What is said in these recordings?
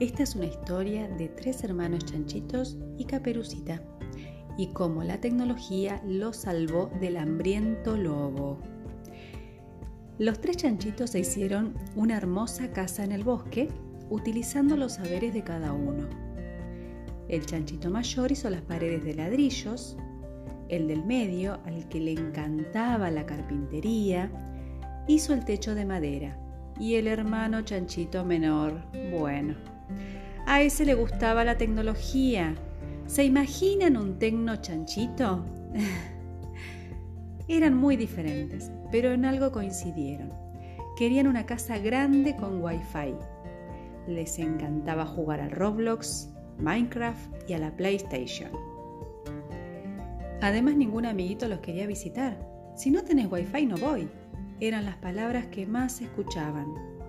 Esta es una historia de tres hermanos chanchitos y caperucita y cómo la tecnología los salvó del hambriento lobo. Los tres chanchitos se hicieron una hermosa casa en el bosque utilizando los saberes de cada uno. El chanchito mayor hizo las paredes de ladrillos, el del medio, al que le encantaba la carpintería, hizo el techo de madera y el hermano chanchito menor, bueno, a ese le gustaba la tecnología. ¿Se imaginan un tecno chanchito? Eran muy diferentes, pero en algo coincidieron. Querían una casa grande con wifi. Les encantaba jugar al Roblox, Minecraft y a la PlayStation. Además, ningún amiguito los quería visitar. Si no tenés wifi, no voy. Eran las palabras que más escuchaban.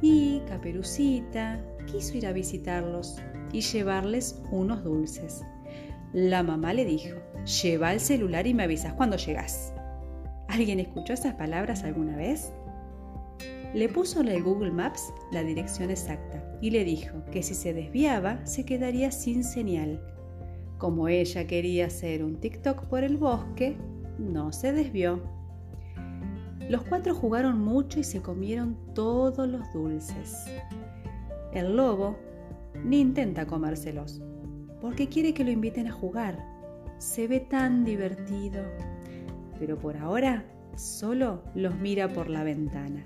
Y Caperucita quiso ir a visitarlos y llevarles unos dulces. La mamá le dijo, lleva el celular y me avisas cuando llegas. ¿Alguien escuchó esas palabras alguna vez? Le puso en el Google Maps la dirección exacta y le dijo que si se desviaba se quedaría sin señal. Como ella quería hacer un TikTok por el bosque, no se desvió. Los cuatro jugaron mucho y se comieron todos los dulces. El lobo ni intenta comérselos, porque quiere que lo inviten a jugar. Se ve tan divertido, pero por ahora solo los mira por la ventana.